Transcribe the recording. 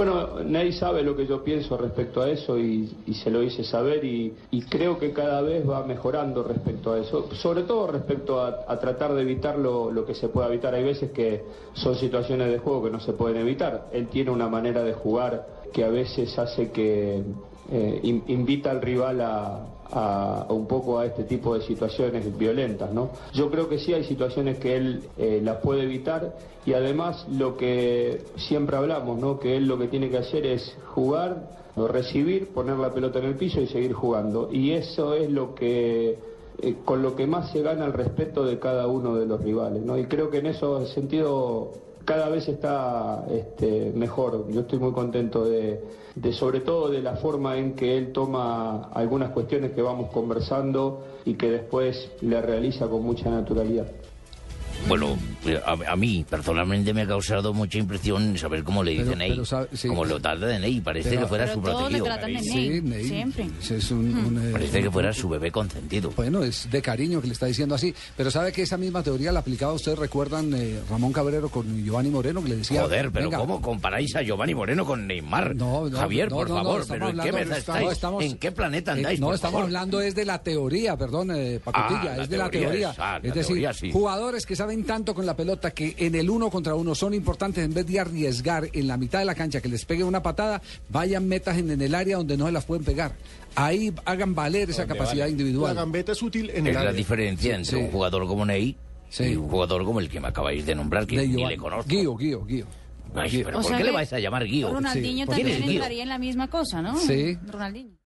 Bueno, Ney sabe lo que yo pienso respecto a eso y, se lo hice saber y, creo que cada vez va mejorando respecto a eso, sobre todo respecto a, a tratar de evitar lo, lo que se pueda evitar. Hay veces que son situaciones de juego que no se pueden evitar. Él tiene una manera de jugar que a veces hace que eh, in- invita al rival a, un poco a este tipo de situaciones violentas, ¿no? Yo creo que sí hay situaciones que él eh, las puede evitar y además lo que siempre hablamos, ¿no? Que él lo que tiene que hacer es jugar, recibir, poner la pelota en el piso y seguir jugando. Y eso es lo que eh, con lo que más se gana el respeto de cada uno de los rivales, ¿no? Y creo que en ese sentido cada vez está este, mejor. Yo estoy muy contento de, de, sobre todo de la forma en que él toma algunas cuestiones que vamos conversando y que después le realiza con mucha naturalidad. Bueno, a, a mí personalmente me ha causado mucha impresión saber cómo le Pero- dicen Ney. sí. Como lo tarde de Ney, parece Pero- que fuera Pero su todos le protegido. tratan de Sí, Ney, Ney. siempre. Ese es un- un, eh, Parece que fuera su bebé consentido. Bueno, es de cariño que le está diciendo así. Pero sabe que esa misma teoría la aplicaba, ustedes recuerdan, eh, Ramón Cabrero con Giovanni Moreno, que le decía... Joder, pero venga, ¿cómo comparáis a Giovanni Moreno con Neymar? No, no, Javier, no, por no, favor, estamos pero ¿en qué, mesa estamos- estáis? estamos- ¿En qué planeta eh, andáis? no, por estamos favor? hablando es de la teoría, perdón, eh, Pacotilla, Ah, la es de la teoría teoría. es- ah, la es decir, teoría, sí. jugadores que saben tanto con la pelota que en el uno contra uno son importantes en vez de arriesgar en la mitad de la cancha que les pegue una patada, vayan metas en, en el área donde no se las pueden pegar. Ahí hagan valer esa capacidad La individual. gambeta es útil en Es el la área. diferencia entre Sí. un jugador como Ney Sí. y un jugador como el que me acabáis de nombrar, que De ni Giovanni. le conozco. Guío, Guío, Guío. Ay, pero O ¿por sea qué le vais a llamar Guío? Ronaldinho Sí, ¿por qué también es entraría en la misma cosa, ¿no? Sí. Ronaldinho.